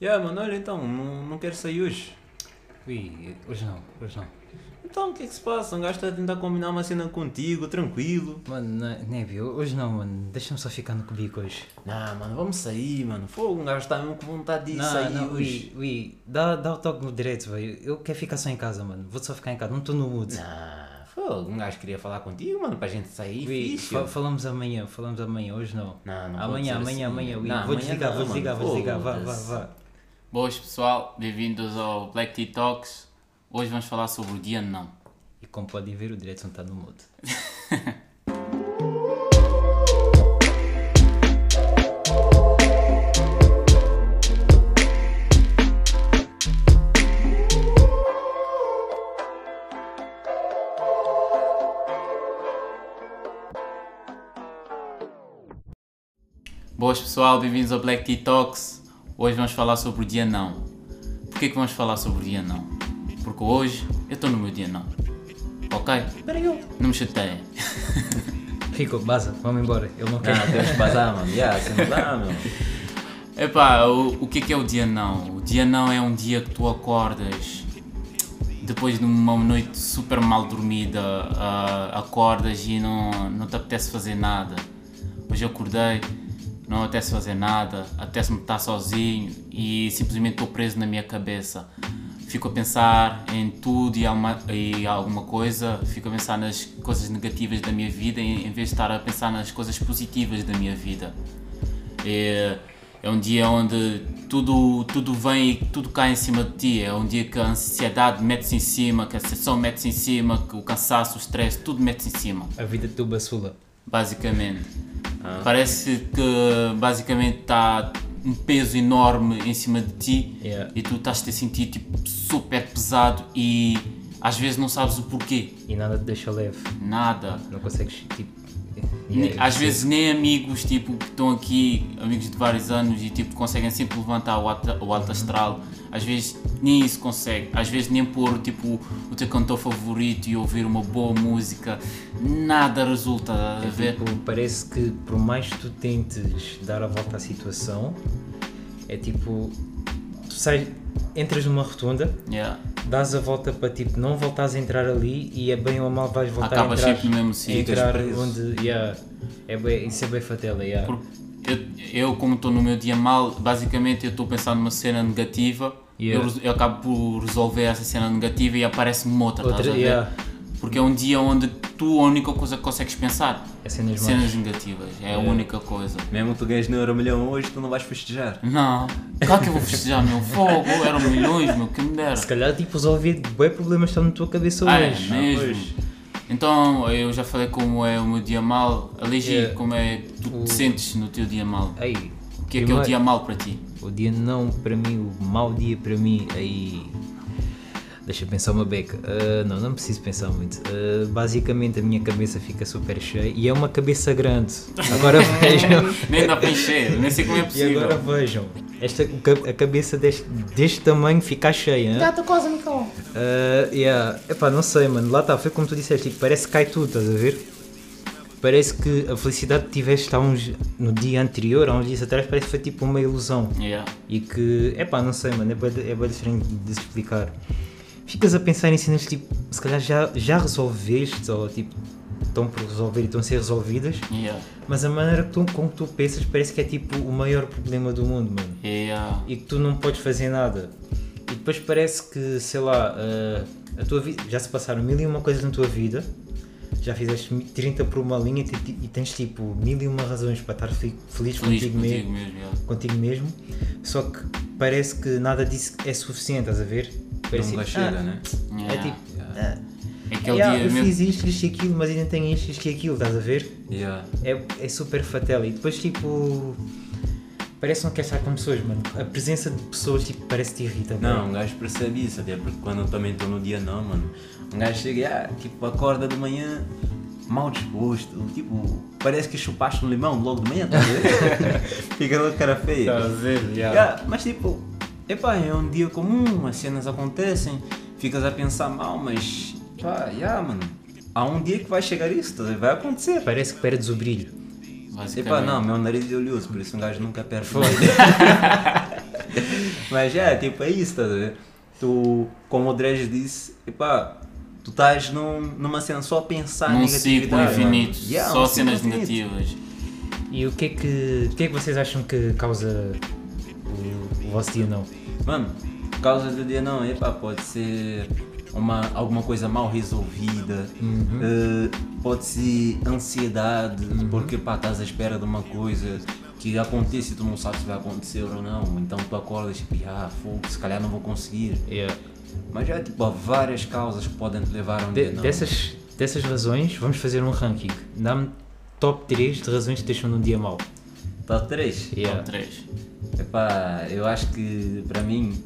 Yeah, mano, olha então, não, não quero sair hoje. Ui, hoje não, hoje não. Então o que é que se passa? Um gajo está a tentar combinar uma cena contigo, tranquilo. Mano, não- Nebi, hoje não, mano. Deixa-me só ficar no cubico hoje. Não, mano, vamos sair, mano. Fogo, um gajo está mesmo com vontade de sair não, hoje. ui, ui, dá, dá o toque no direito, velho. Eu quero ficar só em casa, mano. Vou só ficar em casa, não estou no mood. Não, fogo, um gajo queria falar contigo, mano, para a gente sair. Ui, fa- falamos amanhã, falamos amanhã, hoje não. Não, não amanhã, amanhã, assim. amanhã, ui. Não, vou amanhã desligar, não, vou desligar, mano. vou desligar, vá, vá, vá. Boas pessoal, bem-vindos ao Black Tea Talks. Hoje vamos falar sobre o dia não. E como podem ver, o direito não está no mood. Boas pessoal, bem-vindos ao Black Tea Talks. Hoje vamos falar sobre o dia não. Porquê que vamos falar sobre o dia não? Porque hoje eu estou no meu dia não. Ok? Não me chateiem. Rico, baza, vamos embora. Ele não quer. Não, temos que bazar, mano. Yeah, você não dá, meu. Epá, o, o que é que é o dia não? O dia não é um dia que tu acordas depois de uma noite super mal dormida, ah, acordas e não, não te apetece fazer nada. Hoje eu acordei, não apetece fazer nada, apetece-me estar sozinho e simplesmente estou preso na minha cabeça. Fico a pensar em tudo e alguma, e alguma coisa, fico a pensar nas coisas negativas da minha vida em, em vez de estar a pensar nas coisas positivas da minha vida. É, é um dia onde tudo, tudo vem e tudo cai em cima de ti. É um dia que a ansiedade mete-se em cima, que a sessão mete-se em cima, que o cansaço, o stress, tudo mete-se em cima, A vida de tu basula. Basicamente. Parece que basicamente está um peso enorme em cima de ti Yeah. e tu estás-te a sentir tipo, super pesado e às vezes não sabes o porquê. E nada te deixa leve. Nada. Não consegues, tipo. Yeah, Às vezes nem amigos tipo, que estão aqui, amigos de vários anos e tipo, conseguem sempre levantar o alto, o alto astral. Às vezes nem isso consegue. Às vezes nem pôr tipo, o teu cantor favorito e ouvir uma boa música. Nada resulta, a É ver? tipo, parece que por mais que tu tentes dar a volta à situação, é tipo, tu sais, entras numa rotunda, Yeah. dás a volta para tipo, não voltares a entrar ali e é bem ou mal vais voltar Acabas a entrar. sempre no mesmo sítio. entrar onde, yeah, é bem, isso é bem fatela, yeah. Eu, eu como estou no meu dia mal, basicamente eu estou pensando numa cena negativa. Eu, eu acabo por resolver essa cena negativa e aparece-me outra, Outra, a. Porque é um dia onde tu a única coisa que consegues pensar É cenas cenas negativas, é a Yeah. única coisa. Mesmo tu ganhas no Euromilhão hoje, tu não vais festejar. Não, claro que eu vou festejar meu fogo, eram milhões, meu, que me dera. Se calhar tipo resolver bem problemas que estão na tua cabeça Ah, é hoje. mesmo. pois. Então, eu já falei como é o meu dia mal. Aligi, Yeah. como é que tu O- te sentes no teu dia mal? Aí, O que é que é o dia mal para ti? O dia não para mim, o mau dia para mim, aí. Deixa eu pensar uma beca. Ah, não, não preciso pensar muito. Ah, basicamente a minha cabeça fica super cheia e é uma cabeça grande. Agora vejam. Nem dá para encher, nem sei como é E possível. agora vejam. Esta, a cabeça deste, deste tamanho fica cheia. estou quase, Nicole. Ah, yeah. Epá, não sei, mano. Lá está, foi como tu disseste, tipo, parece que cai tudo, estás a ver? Parece que a felicidade que tiveste há uns, no dia anterior, há uns dias atrás, parece que foi tipo uma ilusão. Yeah. E que, epá, não sei, mano, é bem, é bem diferente de se explicar. Ficas a pensar em cenas tipo, se calhar já, já resolveste, ou tipo, estão por resolver e estão a ser resolvidas, Yeah. mas a maneira que tu, com que tu pensas parece que é tipo o maior problema do mundo, mano. Yeah. E que tu não podes fazer nada. E depois parece que, sei lá, ah, a tua vida, já se passaram mil e uma coisas na tua vida, já fizeste 30 por uma linha e te- tens tipo mil e uma razões para estar feliz, Feliz contigo, contigo mesmo mesmo. yeah. contigo mesmo, só que parece que nada disso é suficiente, estás a ver? Parece Nunca chega, ah, né? É tipo, Yeah. É aquele "Yeah, dia eu mesmo. fiz isto, isto e aquilo, mas ainda tenho isto, isto e aquilo, estás a ver? Yeah. É, é super fatela e depois tipo. Parece que não quer estar com pessoas, mano. A presença de pessoas tipo, parece que te irrita. Não, um gajo percebe isso, até porque quando eu também estou no dia não, mano. Um gajo chega e ah, tipo, acorda de manhã mal disposto, tipo, parece que chupaste um limão logo de manhã, tá a ver? Fica logo cara feia. Estás a ver? Yeah. Yeah, mas tipo, epá, é um dia comum, as cenas acontecem, ficas a pensar mal, mas pá, yeah, mano, há um dia que vai chegar isso, tá vai acontecer. Parece que perdes o Basicamente. Epá, não, meu nariz é oleoso, por isso um gajo nunca perde. Mas é, tipo, é isso, estás a ver? Tu, como o Dredge disse, epá, tu estás num, numa cena só a pensar Num negatividade. ciclo infinito, Yeah, só um cenas negativas. E o que é que, o que, é que vocês acham que causa o, o vosso dia não? Mano, causa do dia não, epá, pode ser uma, alguma coisa mal resolvida, eh, pode ser ansiedade, porque pá, estás à espera de uma coisa que acontece e tu não sabes se vai acontecer ou não, então tu acordas e ah, fogo, se calhar não vou conseguir. Yeah. Mas já tipo, há várias causas que podem te levar a um De- dia não. dessas, dessas razões, vamos fazer um ranking. Dá-me top 3 de razões que te deixam num dia mau. Top 3? Yeah. Top 3. Epá, eu acho que para mim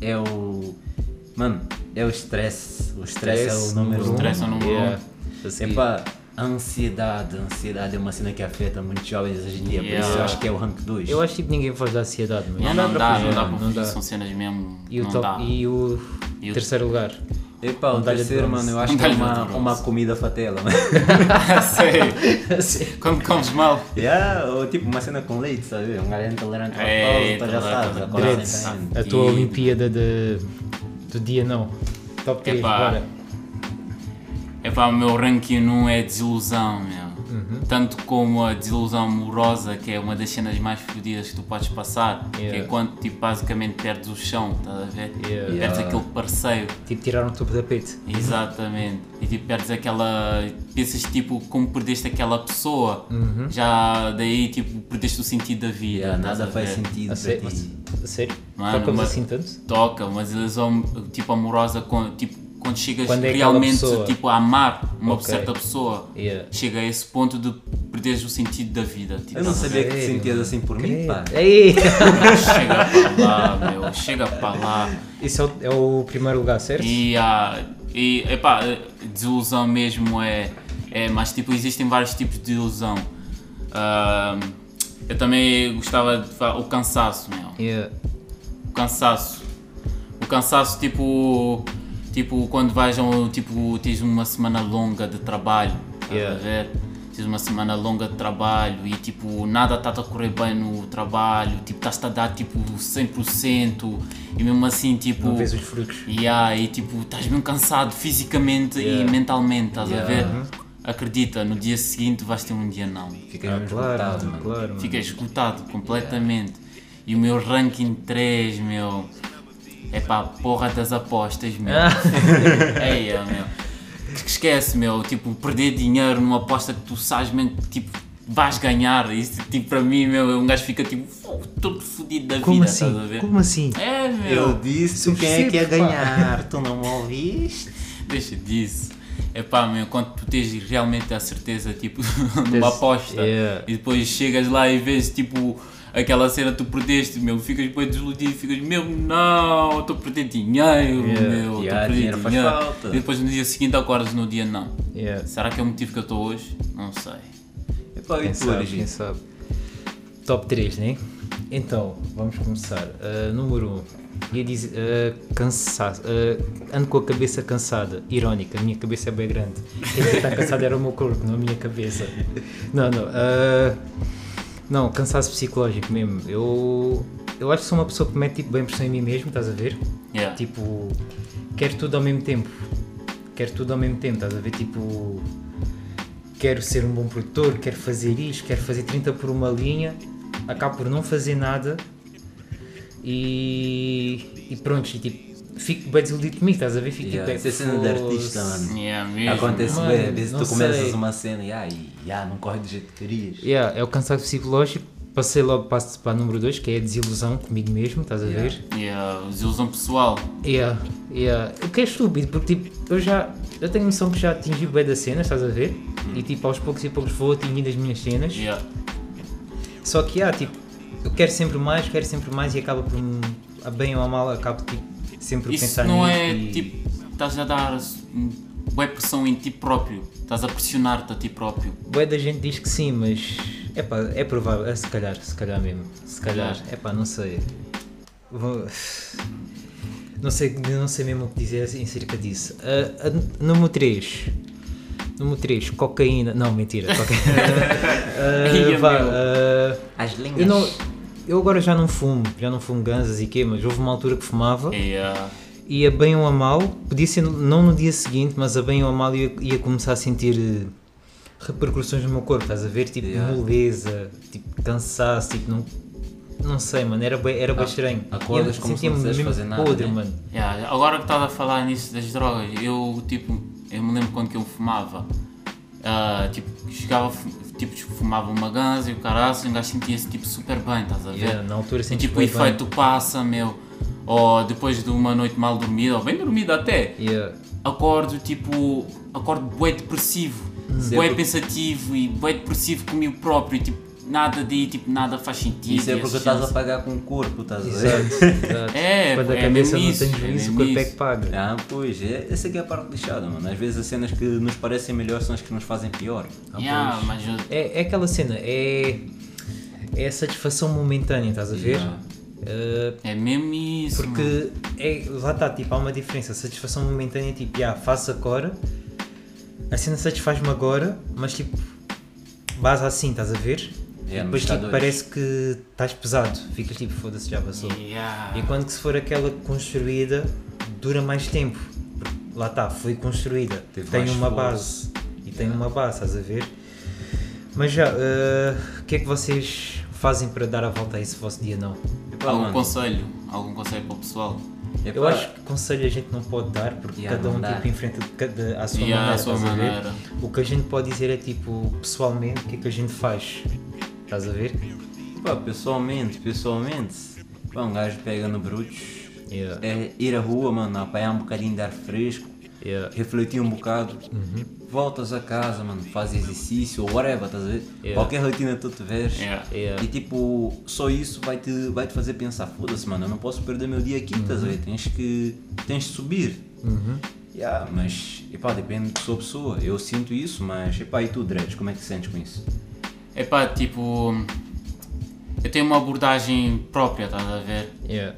é o. Mano, é o stress. O stress, é o número um. Stress é o número um. Yeah. Epá, a ansiedade. A ansiedade é uma cena que afeta muitos jovens hoje em dia, por isso eu Yeah. acho que é o rank 2. Eu acho que ninguém foge da ansiedade, mas... Não, dá não, para dá, não dá não fugir, dá. são cenas mesmo. E o, não top, dá. e o E o- terceiro lugar? Epá, o Medalha de terceiro, mano, eu acho que é uma, uma comida fatela, mano. Sei. Quando comes mal. yeah, ou tipo uma cena com leite, sabe? Um gajo intolerante à tu já sabes, agora Dreads, a tua E- Olimpíada de, do dia não. Top 3, Epá. bora. É pá, o meu ranking 1 é desilusão, meu. Uhum. Tanto como a desilusão amorosa, que é uma das cenas mais fodidas que tu podes passar, que é Yeah. quando tipo, basicamente perdes o chão, estás a ver? Yeah. Perdes Yeah. aquele parceiro, Tipo, tiraram o topo da peito. exatamente. E tipo, perdes aquela. Pensas tipo, como perdeste aquela pessoa, Uhum. já daí tipo, perdeste o sentido da vida. Yeah, nada faz sentido A sério? ti. A sério? Mano, Tocamos mas- assim tanto? Toca, uma desilusão tipo amorosa com, tipo, quando chegas Quando é realmente tipo, a amar uma Ok. certa pessoa. Yeah. chega a esse ponto de perderes o sentido da vida. Tipo, Eu não sabia que te sentias assim por mim, pá. Ei! Chega para lá, meu, chega para lá. Isso é o, é o primeiro lugar, certo? E, ah, e epá, desilusão mesmo é, é. Mas tipo, existem vários tipos de ilusão. Ah, eu também gostava de falar o cansaço, meu. Yeah. O cansaço. O cansaço, tipo. Tipo, quando vais a um. Tipo, tens uma semana longa de trabalho. Estás Yeah. a ver? Tens uma semana longa de trabalho e tipo, nada está a correr bem no trabalho, tipo, estás-te a dar tipo 100% e mesmo assim, tipo. Não vês os frutos. Yeah, e tipo, estás mesmo cansado fisicamente Yeah. e mentalmente, estás Yeah. a ver? Acredita, no dia seguinte vais ter um dia não. Ficas Ah, mesmo claro, esgotado, mano, claro. mano. Fica esgotado completamente. E o meu ranking 3, meu. É pá, porra das apostas, meu. Ah. Eia, meu. Que Esquece, meu. Tipo, perder dinheiro numa aposta que tu sabes, mesmo, tipo, vais ganhar. Isso, tipo, para mim, meu, um gajo fica tipo, "Fogo, todo fodido da Como vida, assim? estás a ver? Como assim? É, meu. Eu disse quem é que ia pá. ganhar, tu não me ouviste? Deixa disso. É pá, meu, quando tu tens realmente a certeza, tipo, numa aposta, Yeah. e depois chegas lá e vês, tipo, aquela cena tu perdeste, meu, ficas bem desiludido, ficas, meu, não, estou a perder dinheiro, Yeah. meu, estou Yeah, a perder dinheiro falta. E depois no dia seguinte acordas no dia não. Yeah. Será que é o motivo que eu estou hoje? Não sei. Epá, e Quem tu, sabe, quem sabe. Top 3, né? Então, vamos começar. Uh, número 1. Um, ia dizer, uh, cansaço. Uh, ando com a cabeça cansada. Irónica, a minha cabeça é bem grande. Quem está cansado era o meu corpo, não a minha cabeça. Não, não. uh, não, cansaço psicológico mesmo. Eu, eu acho que sou uma pessoa que mete tipo, bem pressão em mim mesmo, estás a ver? Yeah. Tipo, quero tudo ao mesmo tempo. Quero tudo ao mesmo tempo, estás a ver? Tipo, quero ser um bom produtor, quero fazer isto, quero fazer 30 por uma linha, acabo por não fazer nada e, e pronto, e tipo, fico bem desiludido comigo, estás a ver? Fico Yeah, tipo, é cena de artista, mano. Yeah, mesmo. Acontece Mano, bem, às vezes tu começas sei. uma cena e ai, já, não corre do jeito que querias. Yeah, é o cansaço psicológico. Passei logo passo para a número 2, que é a desilusão comigo mesmo, estás a Yeah. ver? Yeah, desilusão pessoal. Yeah, yeah. O que é estúpido, porque tipo, eu já eu tenho noção que já atingi bem das cenas, estás a ver? E tipo, aos poucos e poucos vou atingindo as minhas cenas. Yeah. Só que há, tipo, eu quero sempre mais, quero sempre mais e acaba por, me- a bem ou a mal, acabo tipo, sempre Isso pensar não nisso é e- tipo, estás a dar bué pressão em ti próprio. Estás a pressionar-te a ti próprio. Bué da gente diz que sim, mas epá, é provável, é se calhar, se calhar mesmo, se calhar, Yeah. epá, não sei. Vou- Não sei, não sei mesmo o que dizer em cerca disso. Ah, a- número 3. Número 3, cocaína. Não, mentira. Cocaína. Ia, vá, ah, As linhas. eu não, eu agora já não fumo, já não fumo ganzas e quê, mas houve uma altura que fumava E, ah, e a bem ou a mal, podia ser não no dia seguinte, mas a bem ou a mal ia, ia começar a sentir eh, repercussões no meu corpo, estás a ver? Tipo Yeah. moleza, tipo cansaço, tipo não. Não sei, mano, era bem, era bem Ah, estranho. acordas eu como se não mesmo fazer nada, podre, né? mano. yeah, agora que estás a falar nisso das drogas, eu tipo, eu me lembro quando que eu fumava. ah, tipo, chegava, fu- tipo, fumava uma ganza e o caraço, e um gajo sentia-se tipo super bem, estás a ver? Yeah, na altura senti tipo, o efeito passa, meu. Ou depois de uma noite mal dormida, ou bem dormida até, Yeah. acordo tipo. acordo bué depressivo, bué porque- pensativo e bué depressivo comigo próprio. E, tipo, nada de tipo, nada faz sentido. Isso é porque estás a pagar com o corpo, estás a ver? Exato, exato. É, Quando a é cabeça mesmo não isso, tem é juízo, o mesmo corpo é que paga. Ah, pois, é, essa aqui é a parte lixada, mano. Às vezes as cenas que nos parecem melhores são as que nos fazem pior. Yeah, mas eu- É, é aquela cena, é, é a satisfação momentânea, estás a ver? Yeah. Uh, é mesmo isso. mano. porque é, lá está, tipo, há uma diferença. A satisfação momentânea é tipo, já, faço agora, a cena satisfaz-me agora, mas tipo, vas assim, estás a ver? É, e depois tipo, parece que estás pesado, ficas tipo, foda-se, já passou. Yeah. Enquanto que se for aquela construída, dura mais tempo. Porque lá está, foi construída, Teve tem uma esforço. base. E tem uma base, estás a ver? Mas já, eh, o que é que vocês fazem para dar a volta a esse vosso dia não? Epá, Algum mano, conselho? Algum conselho para o pessoal? epá, Eu acho que conselho a gente não pode dar porque Yeah, cada um tipo enfrenta cada, à sua Yeah, maneira, sua a ver? maneira. O que a gente pode dizer é tipo, pessoalmente, o que é que a gente faz? Estás a ver? Pá, pessoalmente, pessoalmente, pá, um gajo pega no brutos, Yeah. é ir à rua, mano, apanhar um bocadinho de ar fresco, Yeah. refletir um bocado, Uhum. voltas a casa, mano, faz exercício ou whatever, estás a ver? Yeah. Qualquer rotina que tu tiveres. Yeah. Yeah. E tipo, só isso vai te, vai te fazer pensar, foda-se mano, eu não posso perder meu dia aqui, estás a ver? Tens que, tens de subir. Uhum. Yeah, mas, epá, depende de pessoa a pessoa. Eu sinto isso, mas, epá, e tu, Dreads, como é que te sentes com isso? Epá, tipo. Eu tenho uma abordagem própria, estás a ver? Yeah.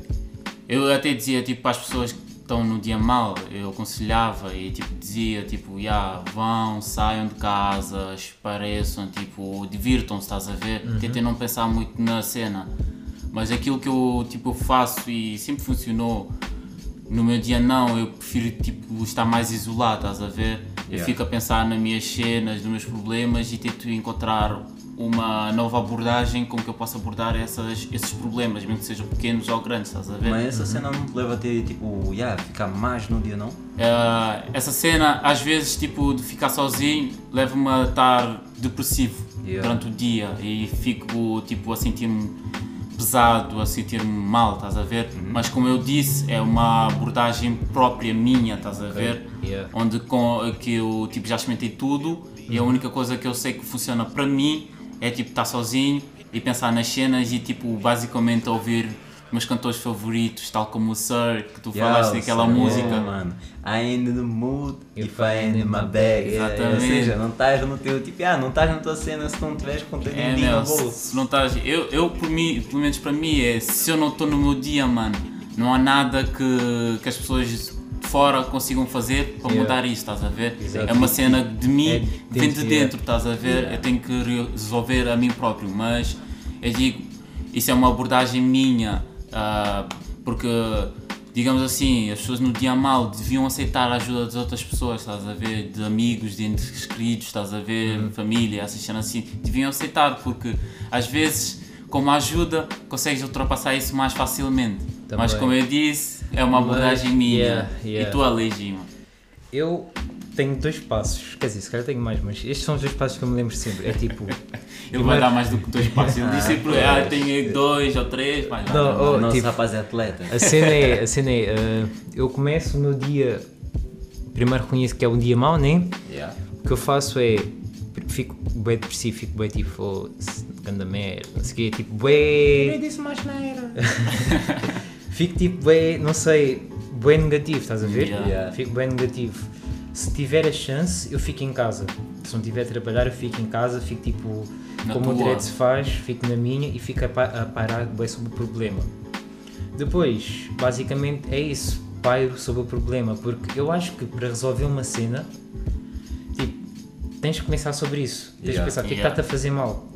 Eu até dizia tipo para as pessoas que estão no dia mal, eu aconselhava e tipo dizia tipo, yeah, vão, saiam de casa, espareçam, tipo, divirtam-se, estás a ver? Tentem não pensar muito na cena. Mas aquilo que eu tipo faço e sempre funcionou no meu dia não, eu prefiro tipo estar mais isolado, estás a ver? Eu Yeah. fico a pensar nas minhas cenas, nos meus problemas e tento encontrar uma nova abordagem com que eu possa abordar essas, esses problemas, mesmo que sejam pequenos ou grandes, estás a ver? Mas essa cena não te leva a ter, tipo, yeah, ficar mais no dia, não? Uh, essa cena, às vezes, tipo, de ficar sozinho, leva-me a estar depressivo Yeah. durante o dia e fico, tipo, a sentir-me pesado, a sentir-me mal, estás a ver? Uhum. Mas, como eu disse, é uma abordagem própria minha, estás a ver? Yeah. Onde com, que eu, tipo, já experimentei tudo e a Uhum. única coisa que eu sei que funciona para mim é, tipo, estar sozinho e pensar nas cenas e, tipo, basicamente ouvir meus cantores favoritos, tal como o Sir, que tu falaste daquela música. yeah, mano. I ain't in the mood If I ain't in my bag. Exatamente. Ou seja, não estás no teu, tipo, ah, não estás na tua cena se não tiveres com o teu É, meu, no se, bolso. se não estás. Eu, eu, por mim, pelo menos para mim, é se eu não estou no meu dia, mano, não há nada que, que as pessoas fora consigam fazer para Yeah. mudar isso, estás a ver? Exato. É uma cena de mim, É vem de dentro, dentro, estás a ver? Eu tenho que resolver a mim próprio, mas eu digo, isso é uma abordagem minha, ah, porque. Digamos assim, as pessoas no dia mal deviam aceitar a ajuda das outras pessoas, estás a ver? De amigos, de entes queridos, estás a ver? Uhum. Família, essas cenas assim. Deviam aceitar, porque às vezes, com uma ajuda, consegues ultrapassar isso mais facilmente. Mas Também. como eu disse, é uma Mas, abordagem minha. yeah, yeah. E tu, Alegi, mano. Eu tenho dois passos, quer dizer, se calhar tenho mais, mas estes são os dois passos que eu me lembro sempre. É tipo. Ele vai dar mais do que dois passos. Ele disse sempre, Ah, ah, tenho dois ou três, vai lá. Não, O oh, nosso tipo, rapaz é atleta. A cena é, a cena é uh, eu começo o meu dia, primeiro reconheço que é um dia mau, né? Yeah. O que eu faço é, fico bem depressivo, fico bem tipo, foda-se, ganda merda, não sei o quê, tipo, bem... disse mais neira. Fico tipo bem, não sei, bem negativo, estás a ver? Yeah. Yeah. Fico bem negativo. Se tiver a chance, eu fico em casa. Se não tiver a trabalhar, eu fico em casa, fico tipo, Na como o tua. direito se faz, fico na minha e fico a, pa a parar bem sobre o problema. Depois, basicamente é isso, pairo sobre o problema, porque eu acho que para resolver uma cena, tipo, tens que pensar sobre isso. Tens Yeah. que pensar o que é que Yeah. está-te a fazer mal.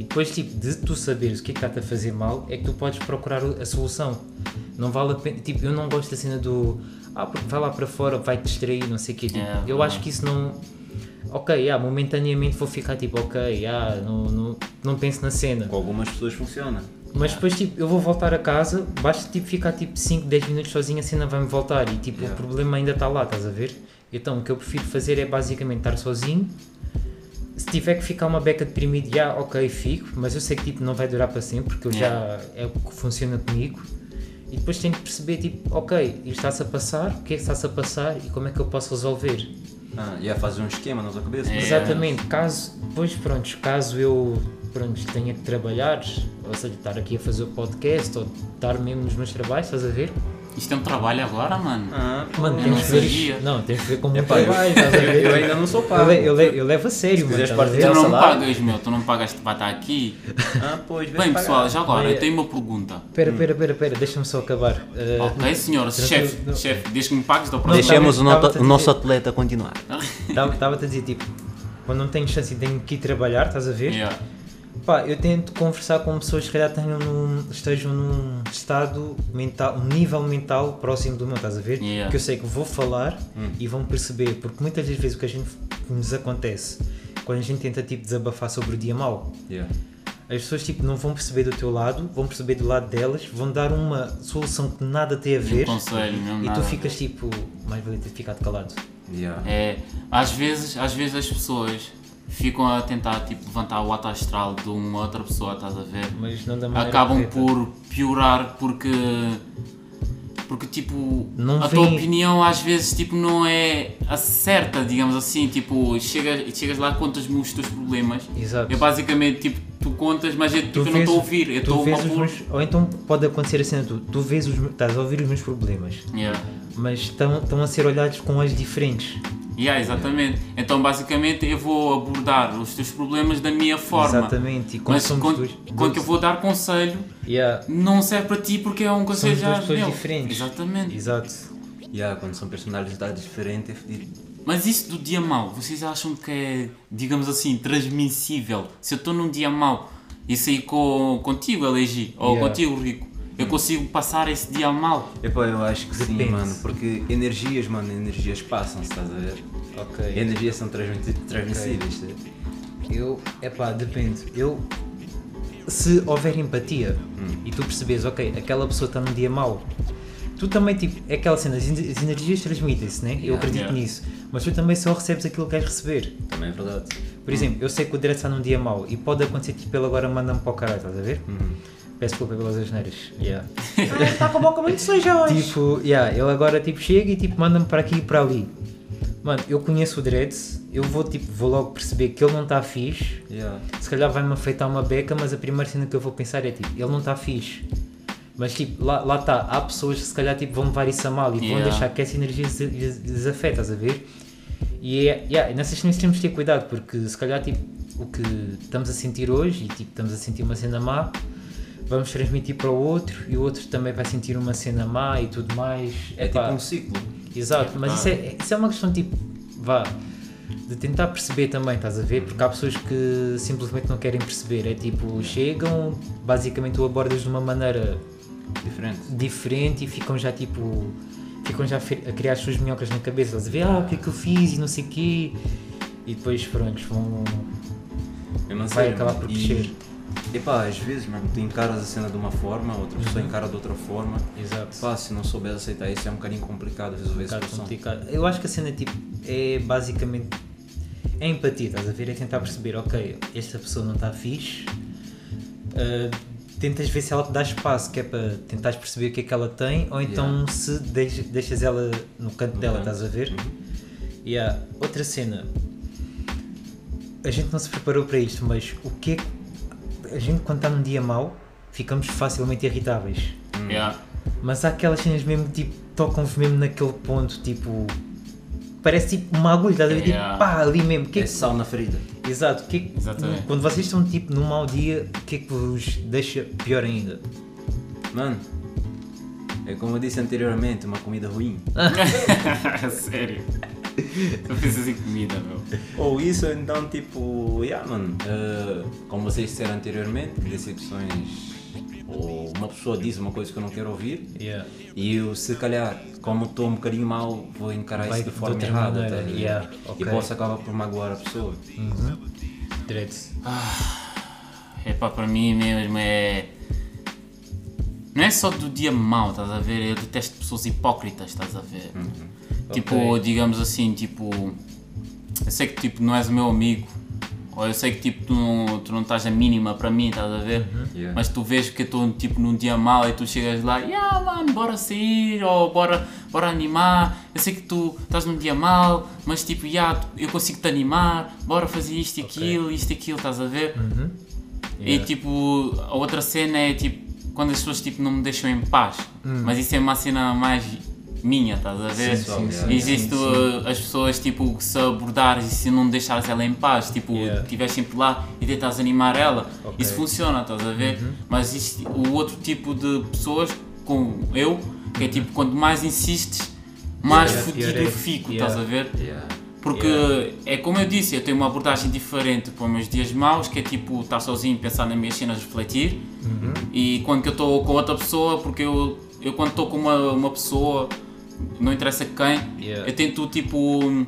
E depois, tipo, de tu saberes o que é que está-te a fazer mal, é que tu podes procurar a solução. Não vale a pena. Tipo, eu não gosto da cena do. Ah, porque vai lá para fora, vai te distrair, não sei o quê. Tipo, É, eu acho que isso não. Ok, yeah, momentaneamente vou ficar tipo, ok, yeah, não, não, não penso na cena. Com algumas pessoas funciona. Mas depois, tipo, eu vou voltar a casa, basta tipo, ficar tipo 5, 10 minutos sozinho, a cena vai-me voltar e tipo, Yeah. o problema ainda está lá, estás a ver? Então, o que eu prefiro fazer é basicamente estar sozinho. Se tiver que ficar uma beca deprimido, já, ok, fico, mas eu sei que tipo, não vai durar para sempre, porque eu Yeah. já é o que funciona comigo. E depois tenho que perceber, tipo, ok, isto está-se a passar, o que é que está-se a passar e como é que eu posso resolver. Ah, ia fazer um esquema na tua cabeça. É. Exatamente, caso, depois pronto, caso eu pronto, tenha que trabalhar, ou seja, estar aqui a fazer o podcast ou estar mesmo nos meus trabalhos, estás a ver? Isto é um trabalho agora, mano. Ah, Mano, eu temos não que ver. Não, temos que ver como Epá, eu- trabalho, ver? eu ainda não sou pago. Eu, le- eu, le- eu levo a sério, mano. partilhar- Tu não salário? pagas, meu, tu não pagas para estar aqui. ah, pois, Bem, pessoal, já agora, Olha- eu tenho uma pergunta. Pera, pera, pera, pera, deixa-me só acabar. Uh, Ok, senhora, Tranquilo, chefe, não. chefe, desde que me pagues Não, próxima. Deixemos o, a o nosso atleta continuar. Estava-te a dizer, tipo, quando não tenho chance e tenho que ir trabalhar, estás a ver? Yeah. Pá, eu tento conversar com pessoas que calhar tenham num, estejam num estado mental, um nível mental próximo do meu, estás a ver? Yeah. Que eu sei que vou falar e vão perceber, porque muitas das vezes o que a gente que nos acontece quando a gente tenta tipo desabafar sobre o dia mau, Yeah. as pessoas tipo não vão perceber do teu lado, vão perceber do lado delas, vão dar uma solução que nada tem a ver Um conselho, mesmo e nada. tu ficas tipo, mais valia ter ficado calado. Yeah. É, às vezes, às vezes as pessoas ficam a tentar tipo, levantar o ato astral de uma outra pessoa, estás a ver? Mas não da Acabam correta. por piorar porque porque tipo Não a tua vem- opinião às vezes tipo não é a certa, digamos assim, tipo, chegas, chegas lá contas-me os teus problemas. Exato. Eu basicamente tipo, tu contas, mas eu, tipo, eu não vês- estou a ouvir, eu estou vês a meus, Ou então pode acontecer assim, tu, tu vês os, estás a ouvir os meus problemas, Yeah. mas estão, estão a ser olhados com olhos diferentes. Yeah, exatamente. Então basicamente eu vou abordar os teus problemas da minha forma. Exatamente. E como Mas somos quando, dois, quando eu vou dar conselho, Yeah, não serve para ti porque é um conselho somos já duas pessoas meu. diferentes. Exatamente. Exato. Yeah, quando são personalidades diferentes é fedido. Mas isso do dia mau, vocês acham que é, digamos assim, transmissível? Se eu estou num dia mau e sair com, contigo, Alegi, ou Yeah. contigo, Rico, eu consigo passar esse dia mal? Epá, eu acho que sim, Depende. mano, porque energias, mano, energias passam-se, estás a ver? Ok. Energias são transmissíveis. Eu, epá, depende. Eu, se houver empatia Hum. e tu percebes, ok, aquela pessoa está num dia mau, tu também, tipo, é aquela cena, as ener- as energias transmitem-se, né? Eu Yeah, acredito yeah. nisso. Mas tu também só recebes aquilo que queres receber. Também é verdade. Por exemplo, eu sei que o direto está num dia mau e pode acontecer, tipo, ele agora manda-me para o caralho, estás a ver? Uhum. Peço desculpa pelas asneiras. Yeah. Está com a boca muito suja hoje. tipo, yeah, ele agora tipo, chega e tipo, manda-me para aqui e para ali. Mano, eu conheço o Dreads, eu vou, tipo, vou logo perceber que ele não está fixe. Yeah. Se calhar vai-me afeitar uma beca, mas a primeira cena que eu vou pensar é tipo, ele não está fixe. Mas tipo, lá, lá está, há pessoas que se calhar tipo, vão levar isso a mal e vão Yeah. deixar que essa energia lhes- lhes lhes afeta, estás a ver? E é, yeah, nessas cenas temos de ter cuidado, porque se calhar tipo, o que estamos a sentir hoje e tipo, estamos a sentir uma cena má, vamos transmitir para o outro e o outro também vai sentir uma cena má e tudo mais. É Epá, tipo um ciclo. Exato, mas isso é, isso é uma questão tipo, vá, de tentar perceber também, estás a ver? Porque há pessoas que simplesmente não querem perceber. É tipo, chegam, basicamente tu abordas de uma maneira Diferente. diferente e ficam já tipo, ficam já a criar as suas minhocas na cabeça. Estás a ver, ah, o que é que eu fiz e não sei o quê. E depois, pronto, vão, Mesmo a vai sério, acabar por E, crescer. Epá, às vezes, mano, tu encaras a cena de uma forma, outra pessoa encara de outra forma. Exato. Pá, se não souberes aceitar isso é um bocadinho complicado resolver um essa situação. complicado. Eu acho que a cena tipo, é basicamente é empatia, estás a ver? É tentar perceber, ok, esta pessoa não está fixe. ah, tentas ver se ela te dá espaço, que é para tentares perceber o que é que ela tem, ou então Yeah. se deix- deixas ela no canto No dela, canto. estás a ver? Uhum. Yeah. Outra cena, a gente não se preparou para isto, mas o que é que a gente quando está num dia mau ficamos facilmente irritáveis. Hum. Yeah. Mas há aquelas cenas mesmo que tipo, tocam-vos mesmo naquele ponto, tipo. Parece tipo uma agulha, estás a ver? Tipo, pá, ali mesmo. Que é É que- sal na ferida. Exato. Que é que- Exatamente. Quando vocês estão tipo num mau dia, o que é que vos deixa pior ainda? Mano, é como eu disse anteriormente, uma comida ruim. Sério. Tu pensas em comida, meu. Ou isso, então, tipo, yeah, mano, eh, como vocês disseram anteriormente, decepções. Ou uma pessoa diz uma coisa que eu não quero ouvir, Yeah. e eu, se calhar, como estou um bocadinho mal, vou encarar Vai isso de forma errada. tá yeah, E ok. posso acabar por magoar a pessoa. Direito. É pá, para mim mesmo é. Não é só do dia mau, estás a ver? Eu detesto pessoas hipócritas, estás a ver? Tipo, Ok. digamos assim, tipo. Eu sei que tipo, não és o meu amigo, ou eu sei que tipo, tu não, tu não estás a mínima para mim, estás a ver? Yeah. Mas tu vês que eu estou tipo, num dia mau e tu chegas lá, yeah, mano, bora sair, ou bora, bora animar. Eu sei que tu estás num dia mau, mas tipo, yeah, eu consigo te animar, bora fazer isto e Ok. aquilo, isto e aquilo, estás a ver? E Yeah. tipo, a outra cena é tipo, quando as pessoas tipo, não me deixam em paz. Mas isso é uma cena mais minha, estás a ver? Sim, sim, sim, Existe as pessoas tipo, que se abordares e se não deixares ela em paz, tipo, Yeah. estiveres sempre lá e tentas animar ela, Ok. isso funciona, estás a ver? Mas existe o outro tipo de pessoas, como eu, que é tipo, quanto mais insistes, mais Yeah, fodido eu fico, Yeah. estás a ver? Yeah. Porque é como eu disse, eu tenho uma abordagem diferente para os meus dias maus, que é tipo estar sozinho, pensar nas minhas cenas, refletir. Uhum. E quando que eu estou com outra pessoa, porque eu, eu quando estou com uma, uma pessoa, não interessa quem, Yeah. eu tento tipo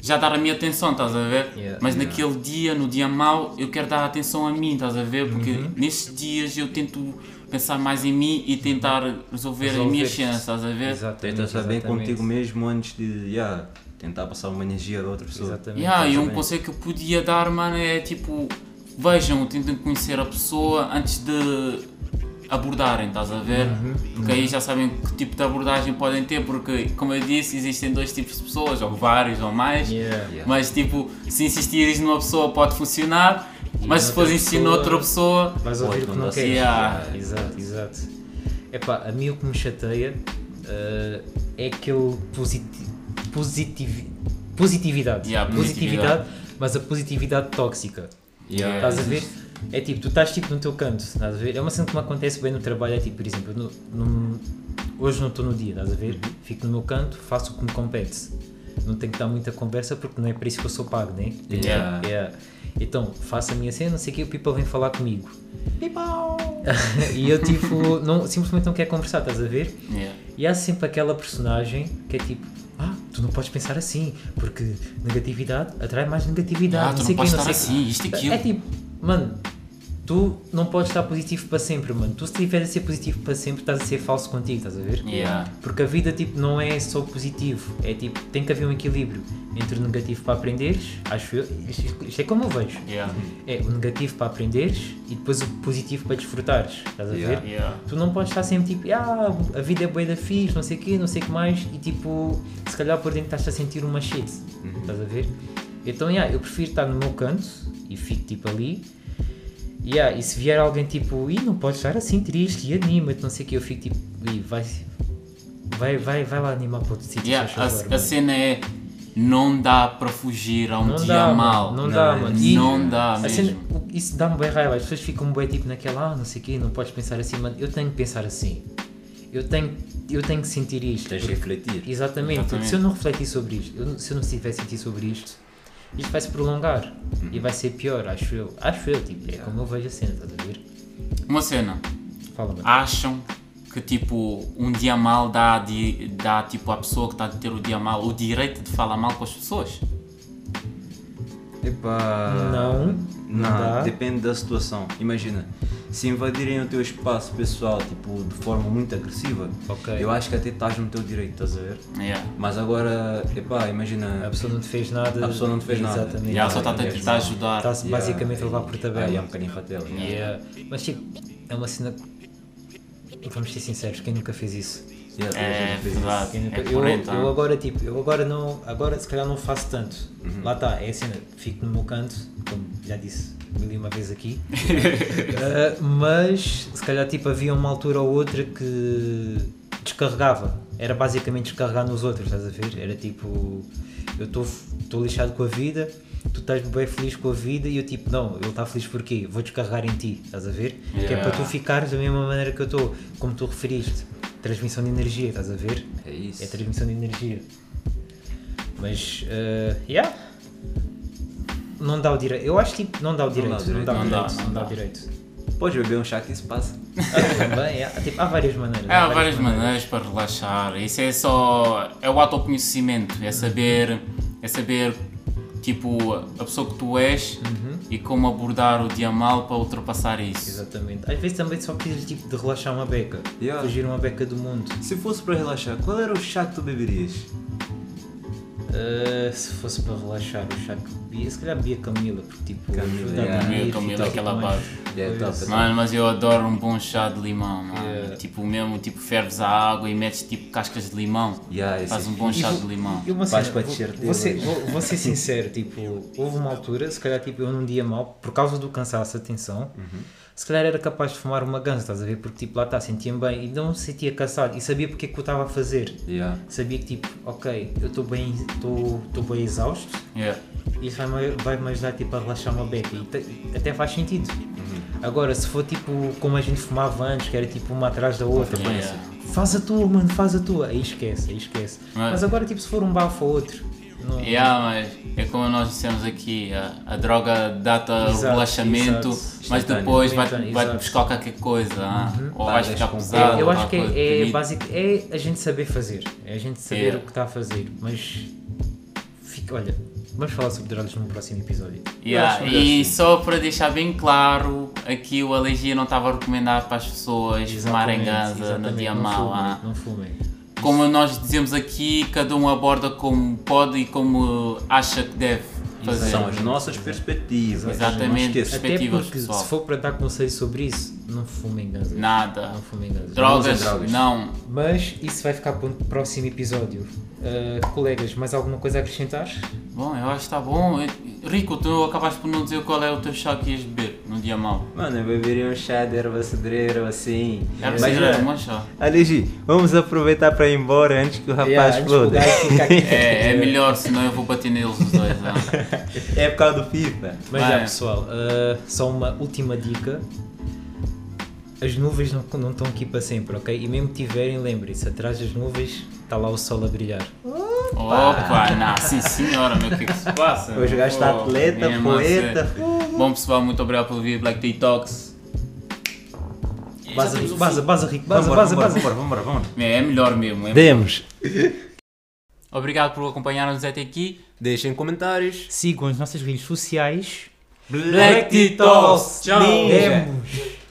já dar a minha atenção, estás a ver? Yeah. Mas Yeah. naquele dia, no dia mau, eu quero dar atenção a mim, estás a ver? Porque Uhum. nesses dias eu tento pensar mais em mim e tentar resolver, as minhas cenas, estás a ver? Exatamente. Tenta estar bem contigo mesmo antes de yeah, tentar passar uma energia da outra pessoa. Exatamente. Yeah, e um conselho que eu podia dar, mano, é tipo, vejam, tentem conhecer a pessoa antes de abordarem, estás a ver? Uhum, Porque aí já sabem que tipo de abordagem podem ter, porque, como eu disse, existem dois tipos de pessoas, ou vários ou mais, Yeah. Mas tipo, se insistires numa pessoa pode funcionar, mas se fores insistir noutra pessoa, Vais ouvir que não queres. Yeah. Exato, exato. Epá, a mim o que me chateia eh, é aquele positi positivi positividade. Yeah, positividade, mas a positividade tóxica. Yeah. Estás a ver? É tipo, tu estás tipo no teu canto, estás a ver? É uma cena que me acontece bem no trabalho, é tipo, por exemplo, no- no- hoje não estou no dia, estás a ver? Fico no meu canto, faço o que me compete. Não tenho que dar muita conversa porque não é para isso que eu sou pago, né? Yeah. Yeah. Então, faço a minha cena, não sei o que, o people vem falar comigo. e eu tipo, não, simplesmente não quero conversar, estás a ver? yeah. E há sempre aquela personagem que é tipo, ah, tu não podes pensar assim, porque negatividade atrai mais negatividade. Ah, não tu sei não quê, podes não estar assim, isto e aquilo. É tipo, mano, tu não podes estar positivo para sempre, mano. Tu se estiveres a ser positivo para sempre, estás a ser falso contigo, estás a ver? Yeah. Porque a vida tipo, não é só positivo, é tipo, tem que haver um equilíbrio entre o negativo para aprenderes, acho eu, isto, isto é como eu vejo. Yeah. É o negativo para aprenderes e depois o positivo para desfrutares, estás a Yeah. ver? Yeah. Tu não podes estar sempre tipo, ah, a vida é boa da fixe, não sei o quê, não sei o que mais, e tipo, se calhar por dentro estás a sentir uma shit, estás a ver? Então, yeah, eu prefiro estar no meu canto e fico tipo ali, yeah, e se vier alguém tipo, ih, não podes estar assim triste e anima-te, não sei o que, eu fico tipo, ih, vai, vai, vai, vai lá animar para outro sítio, Yeah, favor, a, a mano." cena é não dá para fugir a um Não dia dá, mano, mau. não dá, mano. E Não dá a mesmo. cena- isso dá-me bem raiva, as pessoas ficam bem tipo naquela, ah, não sei o quê, não podes pensar assim, mano, eu tenho que pensar assim. Eu tenho, eu tenho que sentir isto. Tens de porque- refletir. Exatamente, Exatamente. se eu não refletir sobre isto, eu não- se eu não estiver a sentir sobre isto, isto vai se prolongar e vai ser pior, acho eu. Acho eu, tipo, é como eu vejo a cena, estás a ver? Uma cena. Fala, mano. Acham que tipo um dia mal dá, di- dá tipo à pessoa que está a ter o dia mal o direito de falar mal com as pessoas? Epá. Não, não Não, dá. depende da situação. Imagina, se invadirem o teu espaço pessoal tipo, de forma muito agressiva, Ok. eu acho que até estás no teu direito, estás a ver? Yeah. Mas agora, epá, imagina. A pessoa não te fez nada. A pessoa não te fez nada. Exatamente. E ela só está a yeah, tentar yeah. ajudar. Está-se Yeah, basicamente a levar por tabela. Ah, yeah, um bocadinho fatela. yeah. Yeah. Mas tipo, é uma cena. Vamos ser sinceros, quem nunca fez isso? Yeah, É verdade. Nunca- É eu, eu agora tipo, eu agora não. Agora se calhar não faço tanto. Uhum. Lá está, é a cena, fico no meu canto, como já disse mil e uma vez aqui. Uh, mas se calhar tipo havia uma altura ou outra que descarregava. Era basicamente descarregar nos outros, estás a ver? Era tipo, eu estou lixado com a vida, tu estás bem feliz com a vida e eu tipo, não, ele está feliz porquê? Vou descarregar em ti, estás a ver? Que é Yeah. para tu ficares da mesma maneira que eu estou, como tu referiste. Transmissão de energia, estás a ver? É isso. É transmissão de energia. Mas, uh, yeah. Não dá o direito. Eu acho que tipo, não dá o direito. Não dá o não direito. dá, Não dá o direito. Podes beber um chá que isso passa. Ah, também, yeah. Tipo, há várias maneiras. É, Há várias maneiras para relaxar. Isso é só. É o autoconhecimento. É saber. É saber, tipo, a pessoa que tu és e como abordar o dia mal para ultrapassar isso. Exatamente. Às vezes também só precisas tipo, de relaxar uma beca. Yeah. Fugir uma beca do mundo. Se fosse para relaxar, qual era o chá que tu beberias? Uh, se fosse para relaxar, o chá que bebia, se calhar bebia Camila, porque tipo. Camila, yeah. dormir, Camila, fica, aquela base. Yeah, Pois. top, Mano, mas eu adoro um bom chá de limão, mano. Yeah. Tipo, mesmo, tipo, ferves a água e metes tipo cascas de limão. Yeah, Faz é um bom E chá vou- de limão. E para vou, ser, vou, vou ser sincero, tipo, houve uma altura, se calhar tipo, eu num dia mau, por causa do cansaço, atenção, se calhar era capaz de fumar uma ganza, estás a ver? Porque tipo, lá está, sentia-me bem e não sentia cansado e sabia porque é que eu estava a fazer. Yeah. Sabia que tipo, ok, eu estou bem, estou bem exausto Yeah. e isso vai-me vai -me ajudar tipo, a relaxar uma beca e te- até faz sentido. Agora, se for tipo como a gente fumava antes, que era tipo uma atrás da outra, Yeah. faz a tua, mano, faz a tua, aí esquece, aí esquece. Mas- Mas agora, tipo, se for um bafo ou outro, não, Yeah, mas é como nós dissemos aqui, a, a droga dá-te Exato, relaxamento, exato. mas depois vai-te vai buscar qualquer coisa, ah, ou vais Pagas ficar pesado. É, eu ou acho que é, é básico, é a gente saber fazer, é a gente saber Yeah. o que está a fazer, mas fica, olha, vamos falar sobre drogas num próximo episódio. Yeah, E só para deixar bem claro, aqui o Alergia não estava a recomendar para as pessoas fumarem ganza no exatamente, dia não mau. ah. Não fumem. Como nós dizemos aqui, cada um aborda como pode e como acha que deve fazer. São as nossas perspectivas. Exatamente. Não esqueça. Até Perspectivas, porque pessoal. se for para dar conselhos sobre isso, não fumem ganza. Nada. Não fumem ganza. Drogas, usem drogas. não. Mas isso vai ficar para o próximo episódio. Uh, colegas, mais alguma coisa a acrescentar? Bom, eu acho que está bom. Rico, tu acabaste por não dizer qual é o teu chá que ias beber dia mau. Mano, eu beberia um chá de erva cedreira assim. Era é, um chá. Aligi, vamos aproveitar para ir embora antes que o rapaz Yeah, exploda. É, é melhor, senão eu vou bater neles os dois. ah. É por causa do FIFA. Mas Vai. já pessoal, uh, só uma última dica. As nuvens não, não estão aqui para sempre, ok? E mesmo que tiverem, lembrem-se, atrás das nuvens está lá o sol a brilhar. Opa, não, sim senhora, meu, o que é que se passa? Hoje o gajo está Oh, atleta, mesmo a poeta. Bom pessoal, muito obrigado por vir Black Tea Talks. Baza, baza, baza, rico, baza, baza, baza. vambora, vambora, vambora. É, é melhor mesmo. É Demos. Obrigado por acompanhar-nos até aqui. Deixem comentários. Sigam as nossas redes sociais. Black Tea Talks. Tchau. Demos.